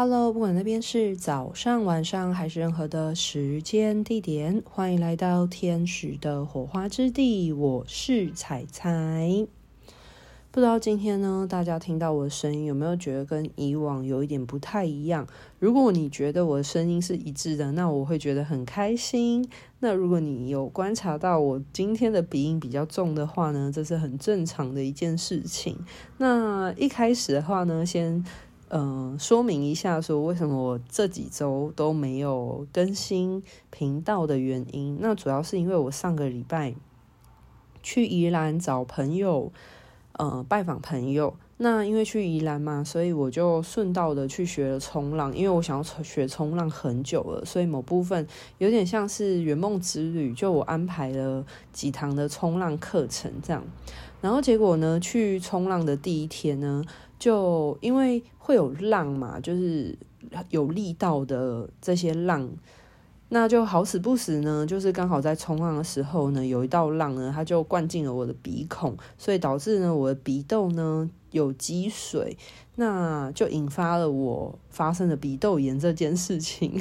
Hello，不管那边是早上、晚上还是任何的时间地点，欢迎来到天使的火花之地。我是彩彩。不知道今天呢，大家听到我的声音有没有觉得跟以往有一点不太一样？如果你觉得我的声音是一致的，那我会觉得很开心。那如果你有观察到我今天的鼻音比较重的话呢，这是很正常的一件事情。那一开始的话呢，先嗯、呃、说明一下，说为什么我这几周都没有更新频道的原因。那主要是因为我上个礼拜去宜兰找朋友。呃，拜访朋友，那因为去宜兰嘛，所以我就顺道的去学了冲浪，因为我想要学冲浪很久了，所以某部分有点像是圆梦之旅，就我安排了几堂的冲浪课程这样，然后结果呢，去冲浪的第一天呢，就因为会有浪嘛，就是有力道的这些浪。那就好死不死呢，就是刚好在冲浪的时候呢，有一道浪呢，它就灌进了我的鼻孔，所以导致呢，我的鼻窦呢有积水，那就引发了我发生了鼻窦炎这件事情，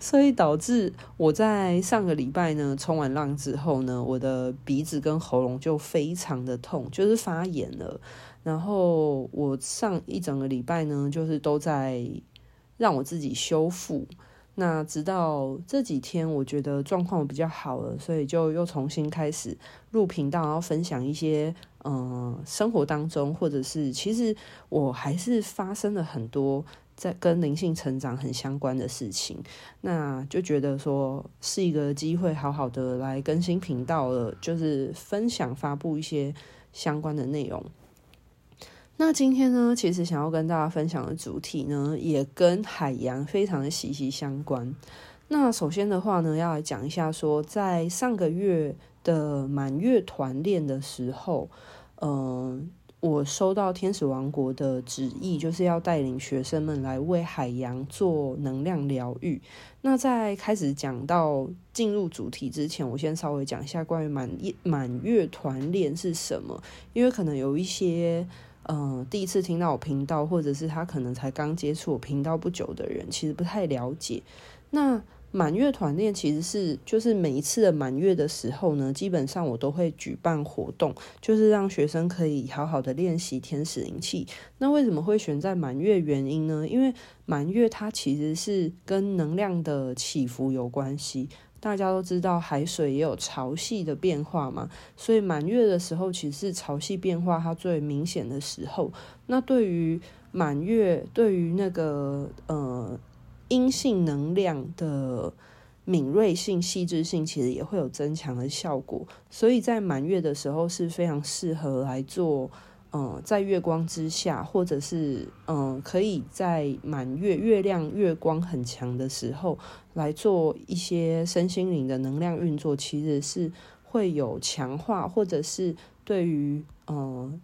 所以导致我在上个礼拜呢，冲完浪之后呢，我的鼻子跟喉咙就非常的痛，就是发炎了，然后我上一整个礼拜呢，就是都在让我自己修复。那直到这几天，我觉得状况比较好了，所以就又重新开始录频道，然后分享一些嗯、呃、生活当中，或者是其实我还是发生了很多在跟灵性成长很相关的事情，那就觉得说是一个机会，好好的来更新频道了，就是分享发布一些相关的内容。那今天呢，其实想要跟大家分享的主题呢，也跟海洋非常的息息相关。那首先的话呢，要来讲一下说，在上个月的满月团练的时候，嗯、我收到天使王国的旨意，就是要带领学生们来为海洋做能量疗愈。那在开始讲到进入主题之前，我先稍微讲一下关于满满月团练是什么，因为可能有一些。嗯、第一次听到我频道，或者是他可能才刚接触我频道不久的人，其实不太了解。那满月团练其实是，就是每一次的满月的时候呢，基本上我都会举办活动，就是让学生可以好好的练习天使灵气。那为什么会选在满月？原因呢？因为满月它其实是跟能量的起伏有关系。大家都知道海水也有潮汐的变化嘛，所以满月的时候其实是潮汐变化它最明显的时候。那对于满月，对于那个呃阴性能量的敏锐性、细致性，其实也会有增强的效果。所以在满月的时候是非常适合来做。嗯，在月光之下，或者是嗯，可以在满月、月亮、月光很强的时候来做一些身心灵的能量运作，其实是会有强化，或者是对于嗯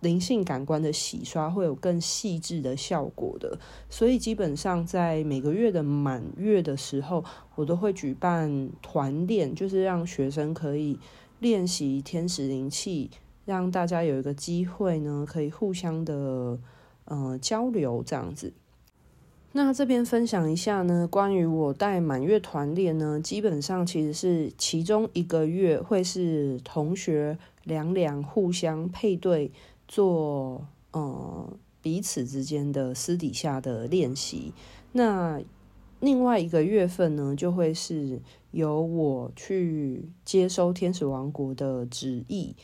灵性感官的洗刷会有更细致的效果的。所以基本上在每个月的满月的时候，我都会举办团练，就是让学生可以练习天使灵气。让大家有一个机会呢，可以互相的呃交流这样子。那这边分享一下呢，关于我带满月团练呢，基本上其实是其中一个月会是同学两两互相配对做呃彼此之间的私底下的练习。那另外一个月份呢，就会是由我去接收天使王国的旨意。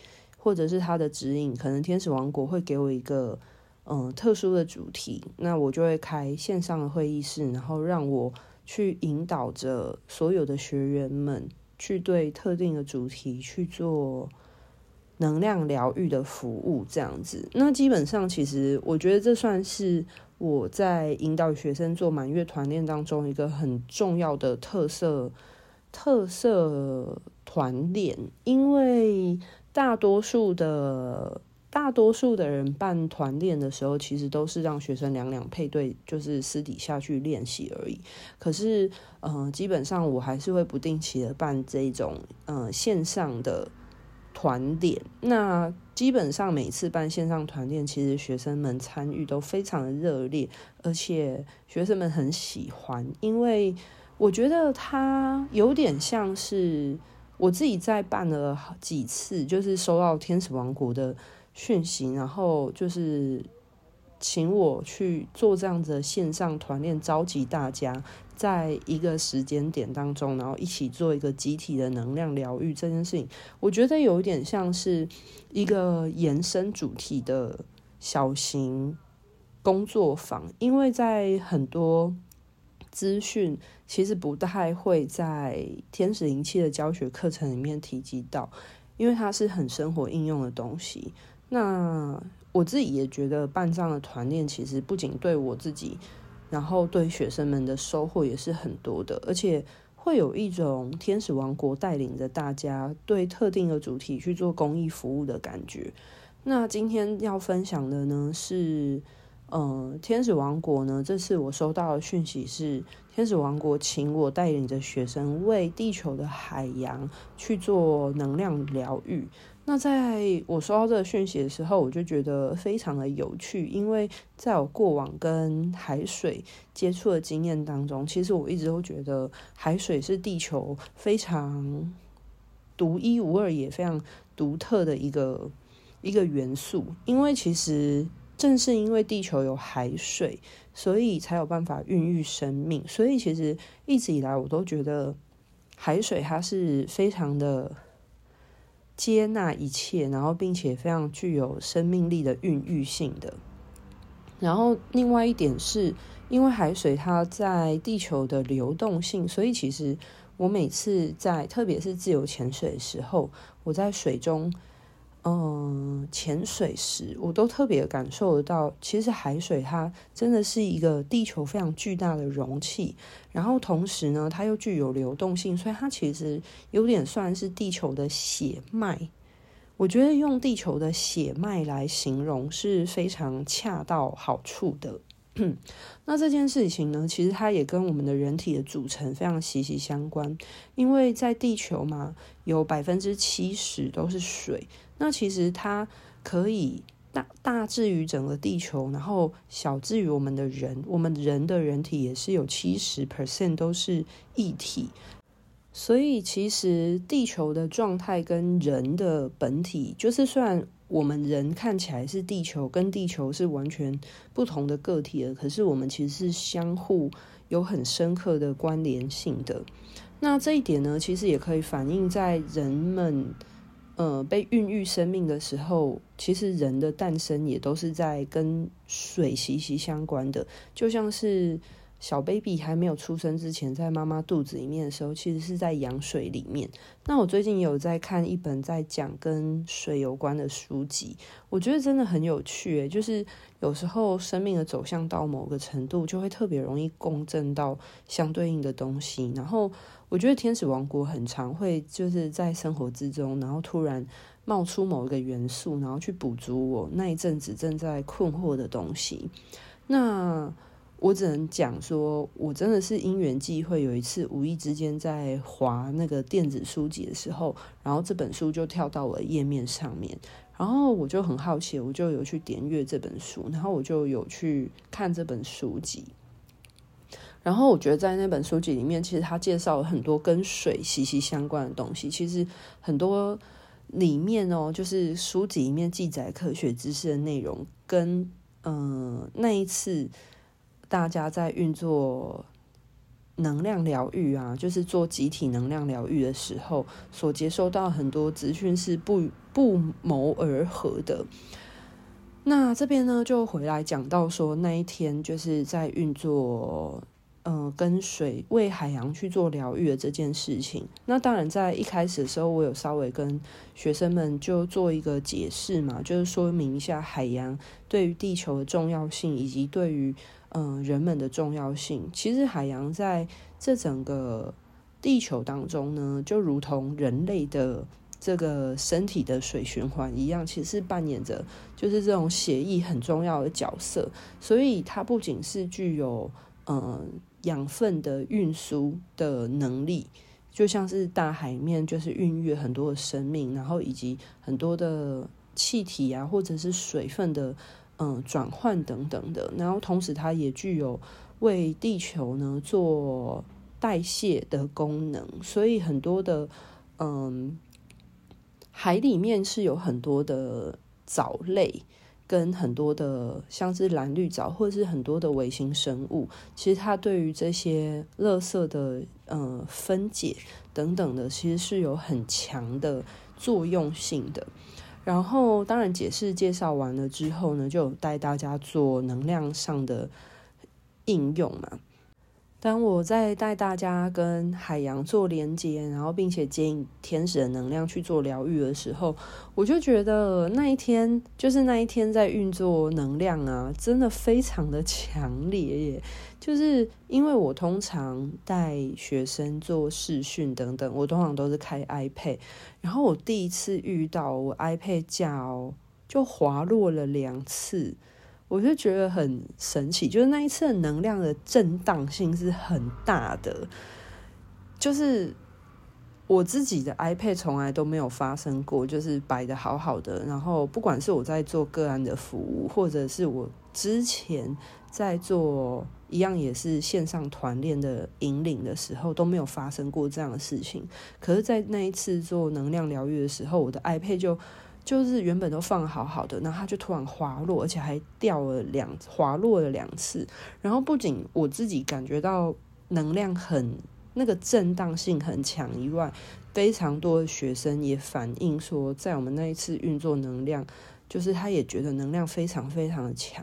或者是他的指引，可能天使王国会给我一个嗯特殊的主题，那我就会开线上的会议室，然后让我去引导着所有的学员们去对特定的主题去做能量疗愈的服务，这样子。那基本上，其实我觉得这算是我在引导学生做满月团练当中一个很重要的特色特色团练，因为。大多数的大多数的人办团练的时候，其实都是让学生两两配对，就是私底下去练习而已。可是，嗯、基本上我还是会不定期的办这种，嗯、呃，线上的团练。那基本上每次办线上团练，其实学生们参与都非常的热烈，而且学生们很喜欢，因为我觉得它有点像是我自己在办了几次，就是收到天使王国的讯息，然后就是。请我去做这样子的线上团练，召集大家在一个时间点当中，然后一起做一个集体的能量疗愈这件事情，我觉得有一点像是一个延伸主题的小型工作坊，因为在很多资讯其实不太会在天使灵气的教学课程里面提及到，因为它是很生活应用的东西。那我自己也觉得办这样的团练，其实不仅对我自己，然后对学生们的收获也是很多的，而且会有一种天使王国带领着大家对特定的主题去做公益服务的感觉。那今天要分享的呢是，呃，天使王国呢，这次我收到的讯息是，天使王国请我带领着学生为地球的海洋去做能量疗愈。那在我收到这个讯息的时候，我就觉得非常的有趣，因为在我过往跟海水接触的经验当中，其实我一直都觉得海水是地球非常独一无二也非常独特的一个一个元素。因为其实正是因为地球有海水，所以才有办法孕育生命。所以其实一直以来，我都觉得海水它是非常的。接纳一切，然后并且非常具有生命力的孕育性的。然后另外一点是，因为海水它在地球的流动性，所以其实我每次在，特别是自由潜水的时候，我在水中。嗯，潜水时我都特别感受得到，其实海水它真的是一个地球非常巨大的容器，然后同时呢，它又具有流动性，所以它其实有点算是地球的血脉。我觉得用地球的血脉来形容是非常恰到好处的。那这件事情呢，其实它也跟我们的人体的组成非常息息相关，因为在地球嘛，有百分之七十都是水。那其实它可以大大至于整个地球，然后小至于我们的人，我们人的人体也是有七十 percent 都是一体。所以其实地球的状态跟人的本体，就是虽然。我们人看起来是地球，跟地球是完全不同的个体的，可是我们其实是相互有很深刻的关联性的。那这一点呢，其实也可以反映在人们呃被孕育生命的时候，其实人的诞生也都是在跟水息息相关的，就像是。小 baby 还没有出生之前，在妈妈肚子里面的时候，其实是在羊水里面。那我最近有在看一本在讲跟水有关的书籍，我觉得真的很有趣诶。就是有时候生命的走向到某个程度，就会特别容易共振到相对应的东西。然后我觉得天使王国很常会就是在生活之中，然后突然冒出某一个元素，然后去补足我那一阵子正在困惑的东西。那我只能讲说，我真的是因缘际会，有一次无意之间在滑那个电子书籍的时候，然后这本书就跳到了页面上面，然后我就很好奇，我就有去点阅这本书，然后我就有去看这本书籍，然后我觉得在那本书籍里面，其实他介绍了很多跟水息息相关的东西，其实很多里面哦，就是书籍里面记载科学知识的内容，跟嗯、那一次。大家在运作能量疗愈啊，就是做集体能量疗愈的时候，所接收到很多资讯是不不谋而合的。那这边呢，就回来讲到说，那一天就是在运作。嗯、跟水为海洋去做疗愈的这件事情，那当然在一开始的时候，我有稍微跟学生们就做一个解释嘛，就是说明一下海洋对于地球的重要性，以及对于嗯、人们的重要性。其实海洋在这整个地球当中呢，就如同人类的这个身体的水循环一样，其实扮演着就是这种血液很重要的角色。所以它不仅是具有嗯。养分的运输的能力，就像是大海面就是孕育很多的生命，然后以及很多的气体啊，或者是水分的嗯转换等等的，然后同时它也具有为地球呢做代谢的功能，所以很多的嗯海里面是有很多的藻类。跟很多的像是蓝绿藻，或者是很多的微型生物，其实它对于这些垃圾的呃分解等等的，其实是有很强的作用性的。然后，当然解释介绍完了之后呢，就带大家做能量上的应用嘛。当我在带大家跟海洋做连接，然后并且接引天使的能量去做疗愈的时候，我就觉得那一天就是那一天在运作能量啊，真的非常的 强烈耶！就是因为我通常带学生做视讯等等，我通常都是开 iPad，然后我第一次遇到我 iPad 架哦，就滑落了两次。我就觉得很神奇，就是那一次的能量的震荡性是很大的，就是我自己的 iPad 从来都没有发生过，就是摆得好好的，然后不管是我在做个案的服务，或者是我之前在做一样也是线上团练的引领的时候，都没有发生过这样的事情。可是，在那一次做能量疗愈的时候，我的 iPad 就。就是原本都放好好的，然后它就突然滑落，而且还掉了两滑落了两次。然后不仅我自己感觉到能量很那个震荡性很强以外，非常多的学生也反映说，在我们那一次运作能量，就是他也觉得能量非常非常的强。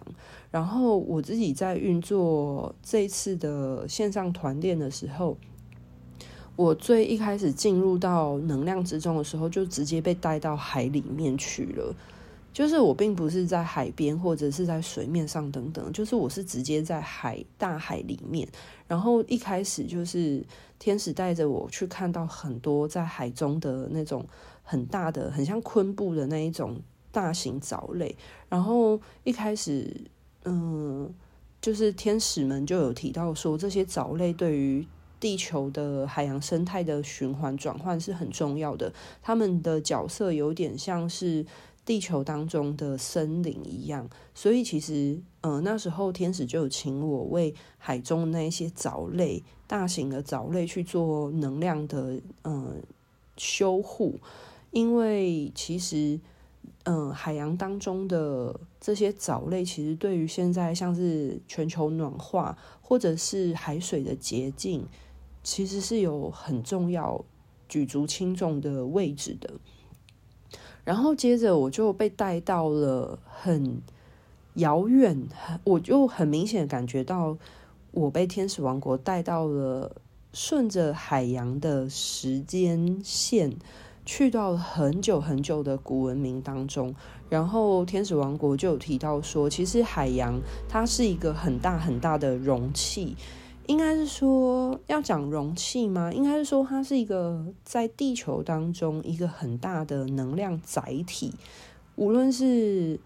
然后我自己在运作这一次的线上团练的时候。我最一开始进入到能量之中的时候，就直接被带到海里面去了。就是我并不是在海边或者是在水面上等等，就是我是直接在海大海里面。然后一开始就是天使带着我去看到很多在海中的那种很大的、很像昆布的那一种大型藻类。然后一开始，嗯，就是天使们就有提到说，这些藻类对于地球的海洋生态的循环转换是很重要的，他们的角色有点像是地球当中的森林一样，所以其实，呃，那时候天使就有请我为海中那一些藻类、大型的藻类去做能量的，呃，修护，因为其实，嗯、海洋当中的这些藻类，其实对于现在像是全球暖化或者是海水的洁净。其实是有很重要、举足轻重的位置的。然后接着我就被带到了很遥远，我就很明显感觉到我被天使王国带到了顺着海洋的时间线，去到了很久很久的古文明当中。然后天使王国就有提到说，其实海洋它是一个很大很大的容器。应该是说要讲容器吗？应该是说它是一个在地球当中一个很大的能量载体，无论是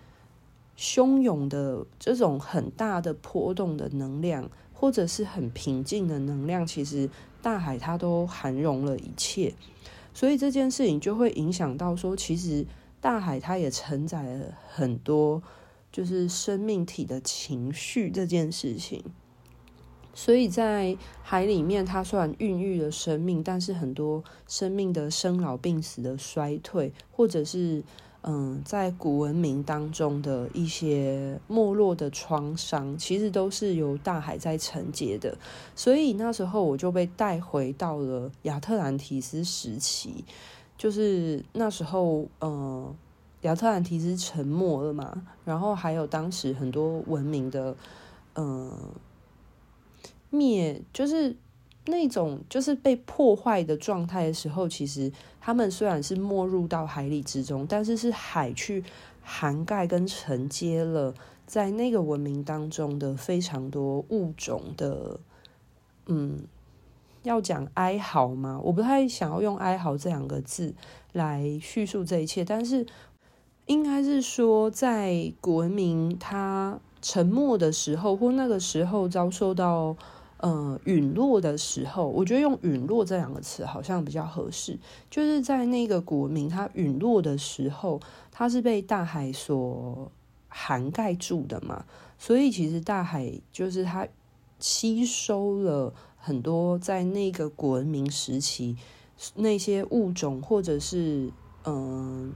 汹涌的这种很大的波动的能量，或者是很平静的能量，其实大海它都含容了一切。所以这件事情就会影响到说，其实大海它也承载了很多，就是生命体的情绪这件事情。所以在海里面，它虽然孕育了生命，但是很多生命的生老病死的衰退，或者是嗯，在古文明当中的一些没落的创伤，其实都是由大海在承接的。所以那时候我就被带回到了亚特兰提斯时期，就是那时候，嗯，亚特兰提斯沉没了嘛，然后还有当时很多文明的，嗯。灭就是那种就是被破坏的状态的时候，其实他们虽然是没入到海里之中，但是是海去涵盖跟承接了在那个文明当中的非常多物种的，嗯，要讲哀嚎吗？我不太想要用哀嚎这两个字来叙述这一切，但是应该是说在古文明它沉没的时候，或那个时候遭受到。呃陨落的时候，我觉得用陨落这两个词好像比较合适，就是在那个古文明它陨落的时候，它是被大海所涵盖住的嘛，所以其实大海就是它吸收了很多在那个古文明时期那些物种或者是嗯。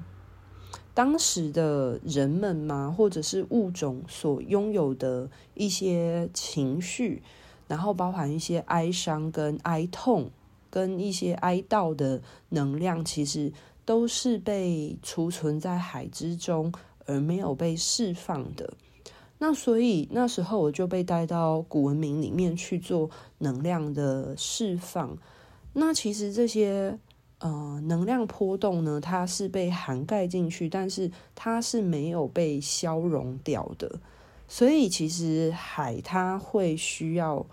当时的人们嘛，或者是物种所拥有的一些情绪，然后包含一些哀伤跟哀痛，跟一些哀悼的能量，其实都是被储存在海之中，而没有被释放的。那所以那时候我就被带到古文明里面去做能量的释放。那其实这些。呃，能量波动呢，它是被涵盖进去，但是它是没有被消融掉的。所以其实海它会需要，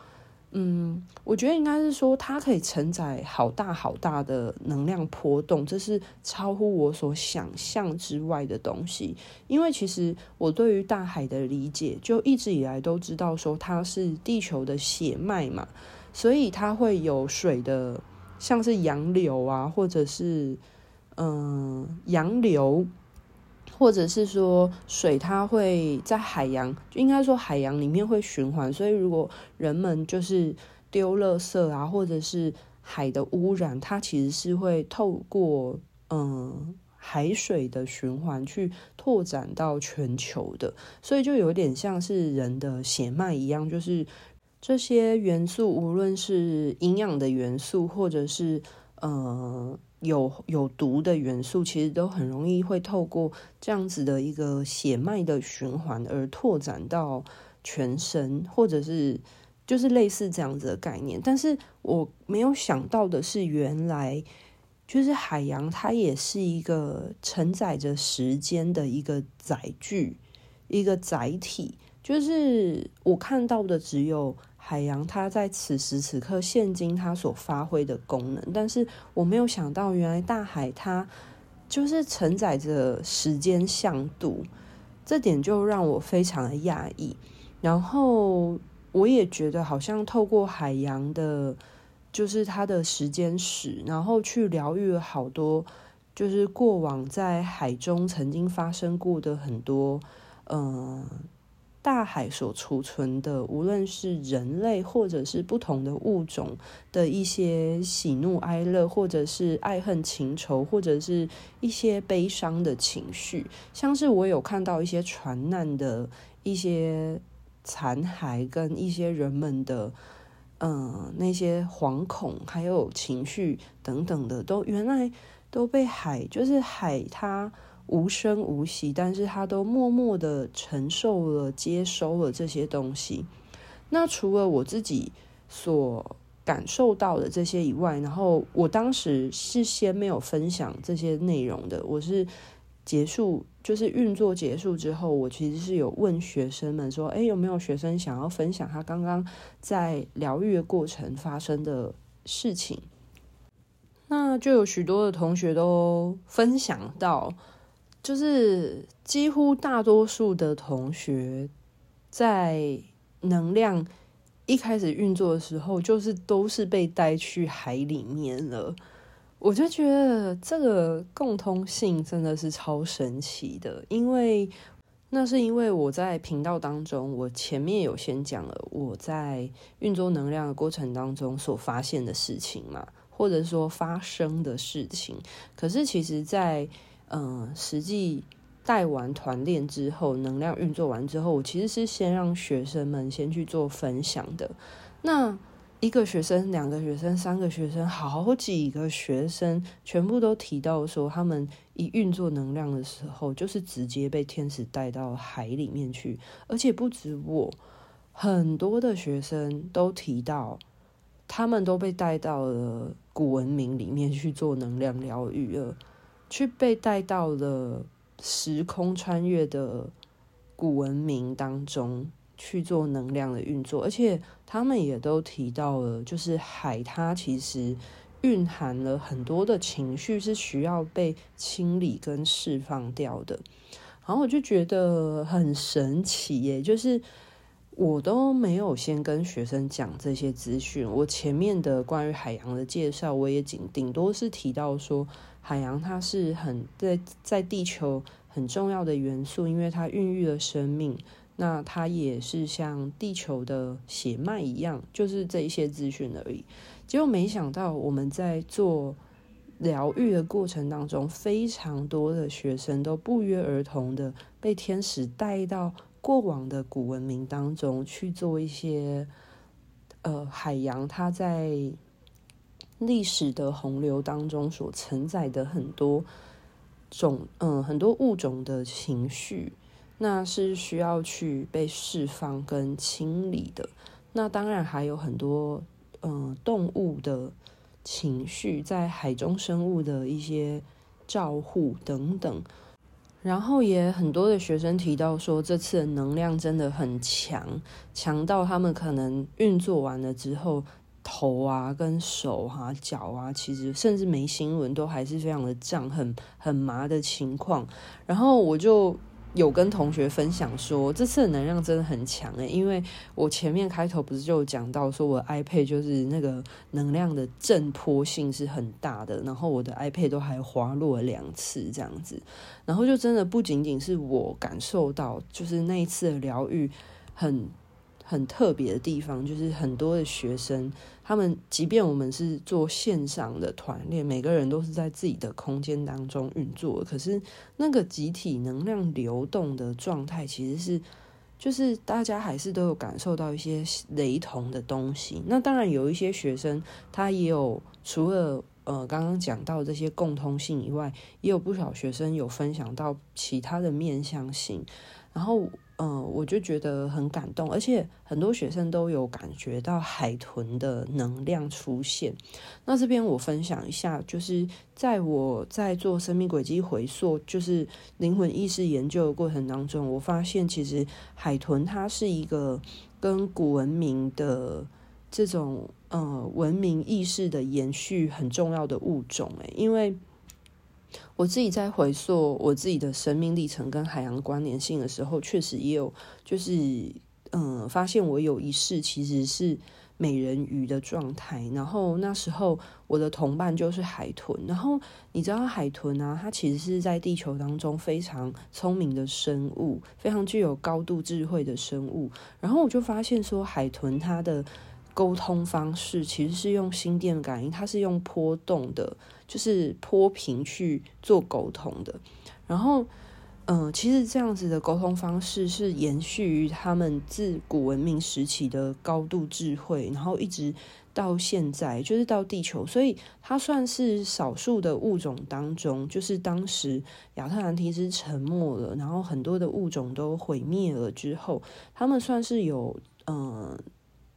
嗯，我觉得应该是说它可以承载好大好大的能量波动，这是超乎我所想象之外的东西。因为其实我对于大海的理解，就一直以来都知道说它是地球的血脉嘛，所以它会有水的。像是洋流啊，或者是嗯洋流，或者是说水，它会在海洋，应该说海洋里面会循环。所以如果人们就是丢垃圾啊，或者是海的污染，它其实是会透过嗯海水的循环去拓展到全球的。所以就有点像是人的血脉一样，就是。这些元素，无论是营养的元素，或者是呃有有毒的元素，其实都很容易会透过这样子的一个血脉的循环而拓展到全身，或者是就是类似这样子的概念。但是我没有想到的是，原来就是海洋，它也是一个承载着时间的一个载具，一个载体。就是我看到的只有海洋，它在此时此刻现今它所发挥的功能，但是我没有想到，原来大海它就是承载着时间向度，这点就让我非常的讶异。然后我也觉得，好像透过海洋的，就是它的时间史，然后去疗愈了好多，就是过往在海中曾经发生过的很多，嗯。大海所储存的，无论是人类或者是不同的物种的一些喜怒哀乐，或者是爱恨情仇，或者是一些悲伤的情绪，像是我有看到一些船难的一些残骸，跟一些人们的嗯那些惶恐，还有情绪等等的，都原来都被海，就是海它。无声无息，但是他都默默的承受了、接收了这些东西。那除了我自己所感受到的这些以外，然后我当时是先没有分享这些内容的。我是结束，就是运作结束之后，我其实是有问学生们说：“诶，有没有学生想要分享他刚刚在疗愈的过程发生的事情？”那就有许多的同学都分享到。就是几乎大多数的同学在能量一开始运作的时候，就是都是被带去海里面了。我就觉得这个共通性真的是超神奇的，因为那是因为我在频道当中，我前面有先讲了我在运作能量的过程当中所发现的事情嘛，或者说发生的事情。可是其实，在嗯，实际带完团练之后，能量运作完之后，我其实是先让学生们先去做分享的。那一个学生、两个学生、三个学生，好几个学生，全部都提到说，他们一运作能量的时候，就是直接被天使带到海里面去，而且不止我，很多的学生都提到，他们都被带到了古文明里面去做能量疗愈了。去被带到了时空穿越的古文明当中去做能量的运作，而且他们也都提到了，就是海它其实蕴含了很多的情绪是需要被清理跟释放掉的。然后我就觉得很神奇耶，就是我都没有先跟学生讲这些资讯。我前面的关于海洋的介绍，我也仅顶多是提到说，海洋它是很在在地球很重要的元素，因为它孕育了生命。那它也是像地球的血脉一样，就是这一些资讯而已。结果没想到我们在做疗愈的过程当中，非常多的学生都不约而同的被天使带到。过往的古文明当中去做一些，呃，海洋它在历史的洪流当中所承载的很多种，嗯、很多物种的情绪，那是需要去被释放跟清理的。那当然还有很多，嗯、动物的情绪，在海中生物的一些照护等等。然后也很多的学生提到说，这次的能量真的很强，强到他们可能运作完了之后，头啊、跟手啊、脚啊，其实甚至眉心轮都还是非常的胀、很很麻的情况。然后我就。有跟同学分享说，这次的能量真的很强诶，因为我前面开头不是就讲到说，我 iPad 就是那个能量的震波性是很大的，然后我的 iPad 都还滑落了两次这样子，然后就真的不仅仅是我感受到，就是那一次的疗愈很。很特别的地方就是很多的学生，他们即便我们是做线上的团练，每个人都是在自己的空间当中运作，可是那个集体能量流动的状态，其实是就是大家还是都有感受到一些雷同的东西。那当然有一些学生，他也有除了呃刚刚讲到这些共通性以外，也有不少学生有分享到其他的面向性，然后。嗯，我就觉得很感动，而且很多学生都有感觉到海豚的能量出现。那这边我分享一下，就是在我在做生命轨迹回溯，就是灵魂意识研究的过程当中，我发现其实海豚它是一个跟古文明的这种呃文明意识的延续很重要的物种诶，因为。我自己在回溯我自己的生命历程跟海洋关联性的时候，确实也有就是嗯，发现我有一世其实是美人鱼的状态。然后那时候我的同伴就是海豚。然后你知道海豚啊，它其实是在地球当中非常聪明的生物，非常具有高度智慧的生物。然后我就发现说，海豚它的。沟通方式其实是用心电感应，它是用波动的，就是波频去做沟通的。然后，嗯、其实这样子的沟通方式是延续于他们自古文明时期的高度智慧，然后一直到现在，就是到地球，所以它算是少数的物种当中，就是当时亚特兰提斯沉没了，然后很多的物种都毁灭了之后，他们算是有，嗯、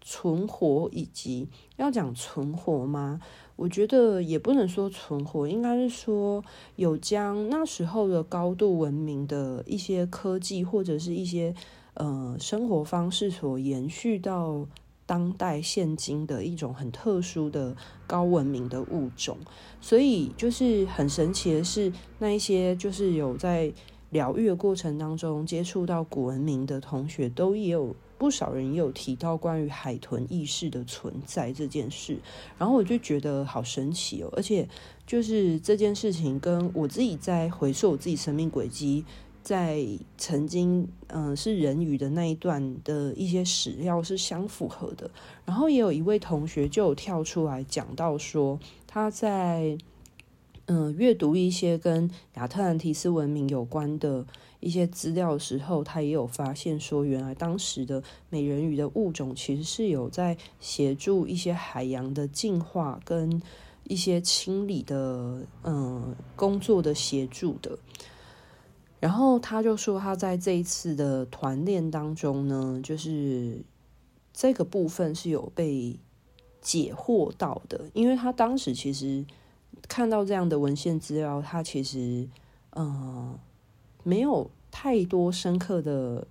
存活以及要讲存活吗？我觉得也不能说存活，应该是说有将那时候的高度文明的一些科技或者是一些呃生活方式所延续到当代现今的一种很特殊的高文明的物种。所以就是很神奇的是，那一些就是有在疗愈的过程当中接触到古文明的同学，都也有。不少人也有提到关于海豚意识的存在这件事，然后我就觉得好神奇哦，而且就是这件事情跟我自己在回溯我自己生命轨迹，在曾经嗯、是人鱼的那一段的一些史料是相符合的，然后也有一位同学就有跳出来讲到说他在嗯阅读一些跟亚特兰提斯文明有关的。一些资料的时候，他也有发现说，原来当时的美人鱼的物种其实是有在协助一些海洋的净化跟一些清理的嗯工作的协助的。然后他就说，他在这一次的团练当中呢，就是这个部分是有被解惑到的，因为他当时其实看到这样的文献资料，他其实嗯。没有太多深刻的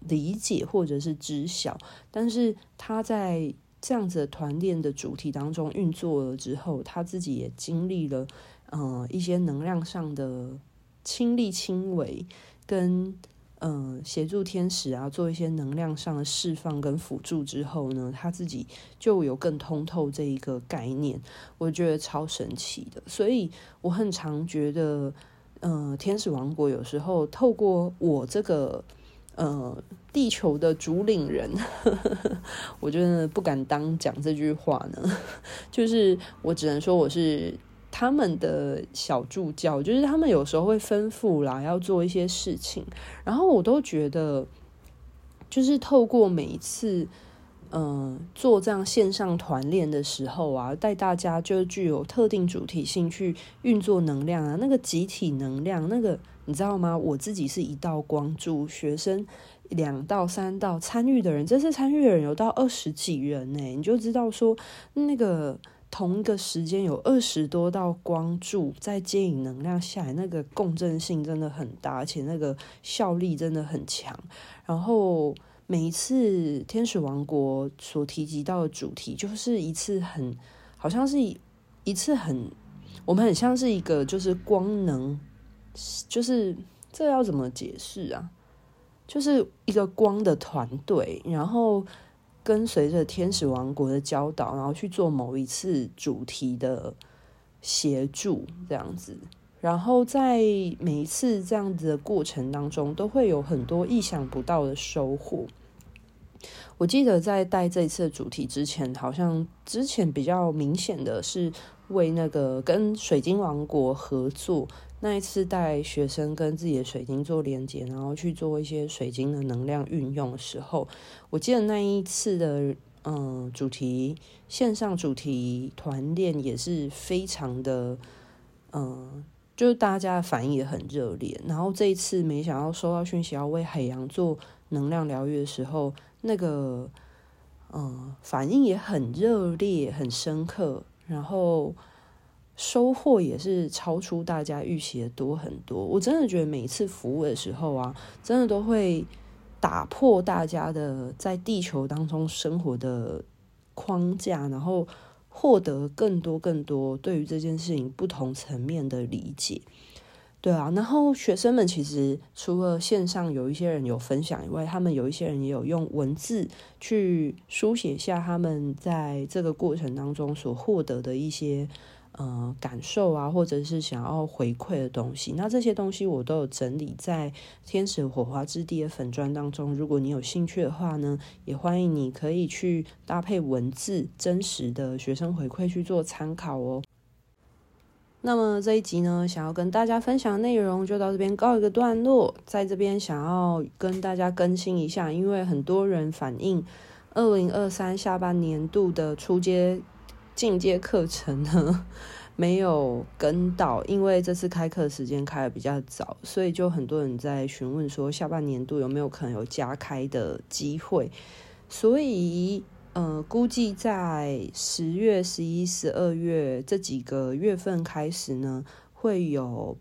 理解或者是知晓，但是他在这样子的团练的主题当中运作了之后，他自己也经历了嗯、呃、一些能量上的亲力亲为，跟嗯，协助天使啊，做一些能量上的释放跟辅助之后呢，他自己就有更通透这一个概念，我觉得超神奇的。所以我很常觉得，嗯，天使王国有时候透过我这个，呃，地球的主领人，我真的不敢当讲这句话呢，就是我只能说我是。他们的小助教，就是他们有时候会吩咐啦，要做一些事情，然后我都觉得，就是透过每一次，嗯、做这样线上团练的时候啊，带大家就具有特定主题性去运作能量啊，那个集体能量，那个你知道吗？我自己是一道光柱，学生两到三道，参与的人，这次参与的人有到二十几人呢，你就知道说那个。同一个时间有二十多道光柱在接引能量下来，那个共振性真的很大，而且那个效力真的很强。然后每一次天使王国所提及到的主题，就是一次很，好像是一一次很，我们很像是一个就是光能，就是这要怎么解释啊？就是一个光的团队，然后。跟随着天使王国的教导，然后去做某一次主题的协助，这样子。然后在每一次这样子的过程当中，都会有很多意想不到的收获。我记得在带这次主题之前，好像之前比较明显的是为那个跟水晶王国合作。那一次带学生跟自己的水晶做连接，然后去做一些水晶的能量运用的时候，我记得那一次的嗯主题线上主题团练也是非常的嗯，就是大家的反应也很热烈。然后这一次没想到收到讯息要为海洋做能量疗愈的时候，那个嗯反应也很热烈、很深刻，然后。收获也是超出大家预期的多很多。我真的觉得每一次服务的时候啊，真的都会打破大家的在地球当中生活的框架，然后获得更多更多对于这件事情不同层面的理解。对啊，然后学生们其实除了线上有一些人有分享以外，他们有一些人也有用文字去书写下他们在这个过程当中所获得的一些。呃，感受啊，或者是想要回馈的东西，那这些东西我都有整理在天使火花之地的粉砖当中。如果你有兴趣的话呢，也欢迎你可以去搭配文字真实的学生回馈去做参考哦。那么这一集呢，想要跟大家分享的内容就到这边告一个段落。在这边想要跟大家更新一下，因为很多人反映二零二三下半年度的初阶。进阶课程呢，没有跟到，因为这次开课时间开得比较早，所以就很多人在询问说下半年度有没有可能有加开的机会。所以，呃，估计在十月、十一、十二月这几个月份开始呢，会有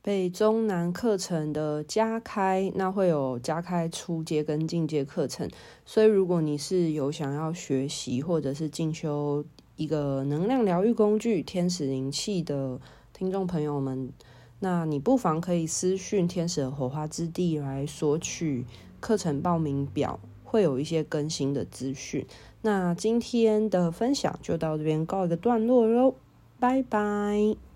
北中南课程的加开，那会有加开初阶跟进阶课程。所以，如果你是有想要学习或者是进修，一个能量疗愈工具天使灵气的听众朋友们，那你不妨可以私讯天使的火花之地来索取课程报名表，会有一些更新的资讯。那今天的分享就到这边告一个段落喽，拜拜。